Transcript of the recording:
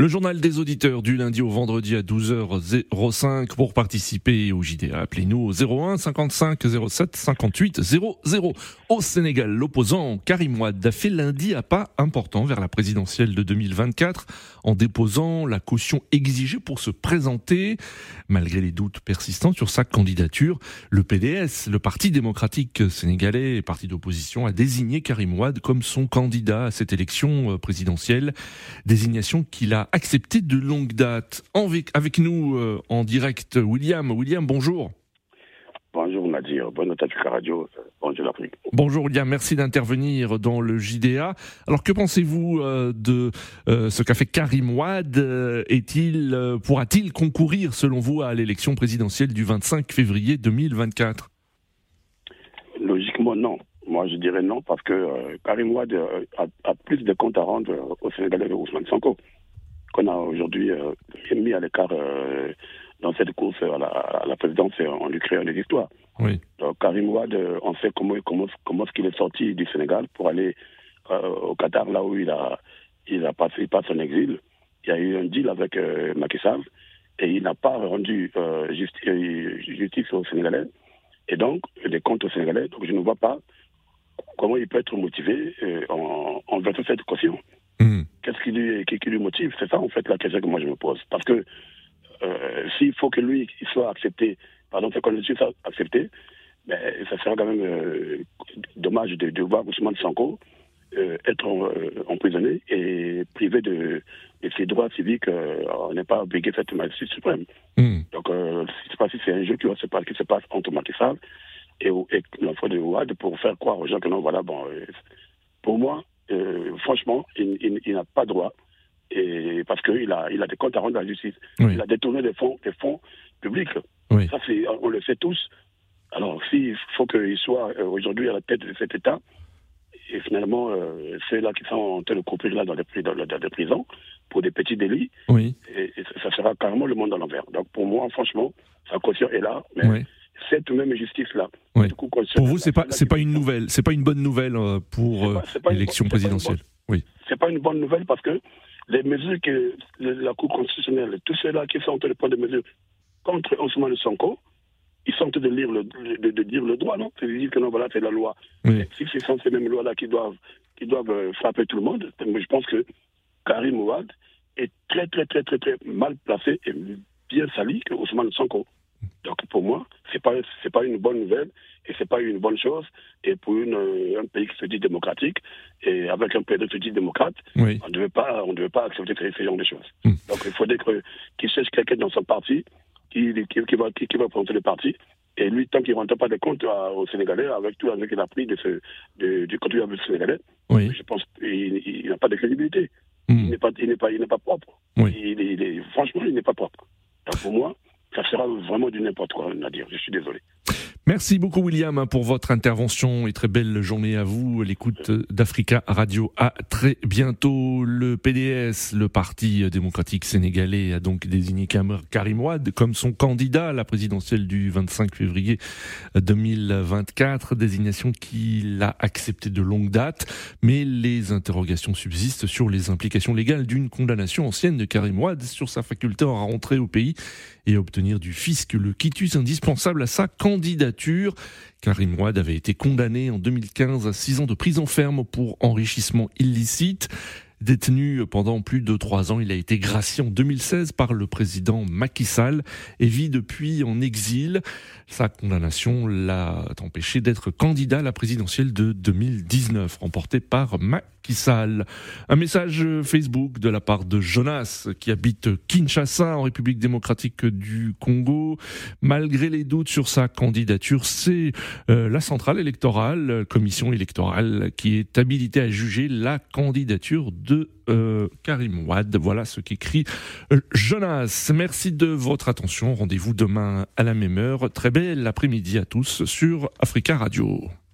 Le journal des auditeurs du lundi au vendredi à 12h05 pour participer au JDA. Appelez-nous au 01 55 07 58 00. Au Sénégal, l'opposant Karim Wade a fait lundi un pas important vers la présidentielle de 2024 en déposant la caution exigée pour se présenter. Malgré les doutes persistants sur sa candidature, le PDS, le Parti démocratique sénégalais, parti d'opposition, a désigné Karim Wade comme son candidat à cette élection présidentielle. Désignation qu'il a accepté de longue date. Avec nous euh, en direct, William. William, bonjour. Bonjour Nadir, bonne Radio, bonjour l'Afrique. Bonjour William, merci d'intervenir dans le JDA. Alors que pensez-vous euh, de euh, ce qu'a fait Karim Wade Est-il, pourra-t-il concourir selon vous à l'élection présidentielle du 25 février 2024 Logiquement non. Moi je dirais non parce que Karim Wade a, plus de comptes à rendre au Sénégalais de Ousmane Sanko qu'on a aujourd'hui euh, mis à l'écart euh, dans cette course à la, présidence en lui créant des histoires. Oui. Donc, Karim Ouad, euh, on sait comment, comment, comment est-ce qu'il est sorti du Sénégal pour aller au Qatar, là où il a, il a passé passe son exil. Il y a eu un deal avec Macky Sall et il n'a pas rendu justice aux Sénégalais et donc les comptes aux Sénégalais. Donc je ne vois pas comment il peut être motivé en, en vertu cette caution. Qu'est-ce qui lui, qui, lui motive? C'est ça, en fait, la question que moi je me pose. Parce que euh, s'il faut que lui il soit accepté, pardon, que le soit accepté, ben, ça serait quand même euh, dommage de, de, voir Ousmane Sanko euh, être emprisonné et privé de, ses droits civiques. on n'est pas obligé de faire majesté suprême. Hmm. Donc, je ne sais pas si c'est un jeu qui, se passe, qui se passe entre Macky et, et l'enfant de Ouad pour faire croire aux gens que non, voilà, bon, pour moi, euh, franchement, il, n'a pas droit. Et parce qu'il a, il a des comptes à rendre à la justice. Il a détourné des fonds, des fonds publics. Ça, on le sait tous. Alors, s'il faut qu'il soit euh, aujourd'hui à la tête de cet État, et finalement, euh, c'est là qui sont en train de couper là dans les, dans, dans prisons pour des petits délits, oui. et, ça sera carrément le monde à l'envers. Donc, pour moi, franchement, sa caution est là. Mais cette même justice-là. Pour vous, c'est pas c'est pas une nouvelle, c'est pas une bonne nouvelle euh, pour euh, l'élection présidentielle. Oui. C'est pas une bonne nouvelle parce que les mesures que la Cour constitutionnelle, tous ceux-là qui sont en train de prendre des mesures contre Ousmane Sonko, ils sont en train de lire le, de, dire le droit, non? C'est dire que non, voilà, c'est la loi. Si ce sont ces mêmes lois-là qui doivent, qui doivent euh, frapper tout le monde, je pense que Karim Ouad est très, très, très, très, très mal placé et bien sali que Ousmane Sonko. C'est pas c'est pas une bonne nouvelle et c'est pas une bonne chose. Et pour une, un pays qui se dit démocratique et avec un pays qui se dit démocrate, on ne devait pas on devait pas accepter ce genre de choses. Hmm. Donc il faudrait qu'il cherche quelqu'un dans son parti qui, qui, va qui, va présenter le parti. Et lui, tant qu'il ne rentre pas des comptes aux Sénégalais, avec tout ce qu'il a pris de ce, de, du contribuable sénégalais, je pense qu'il n'a pas de crédibilité. Hmm. Il n'est pas, il n'est pas, il n'est pas propre. Il, il, franchement, il n'est pas propre. Donc pour moi, ça sera vraiment du n'importe quoi, Nadir. Je suis désolé. Merci beaucoup William pour votre intervention et très belle journée à vous. L'écoute d'Africa Radio. À très bientôt. Le PDS, le Parti démocratique sénégalais, a donc désigné Karim Ouad comme son candidat à la présidentielle du 25 février 2024. Désignation qu'il a acceptée de longue date, mais les interrogations subsistent sur les implications légales d'une condamnation ancienne de Karim Ouad sur sa faculté à rentrer au pays et obtenir du fisc le quitus indispensable à sa candidature. Karim Ouad avait été condamné en 2015 à 6 ans de prison ferme pour enrichissement illicite. Détenu pendant plus de trois ans, il a été gracié en 2016 par le président Macky Sall et vit depuis en exil. Sa condamnation l'a empêché d'être candidat à la présidentielle de 2019, remporté par Macky Un message Facebook de la part de Jonas, qui habite Kinshasa, en République démocratique du Congo. Malgré les doutes sur sa candidature, c'est euh, la centrale électorale, commission électorale, qui est habilitée à juger la candidature de euh, Karim Wad. Voilà ce qu'écrit euh, Jonas. Merci de votre attention. Rendez-vous demain à la même heure. Très belle après-midi à tous sur Africa Radio.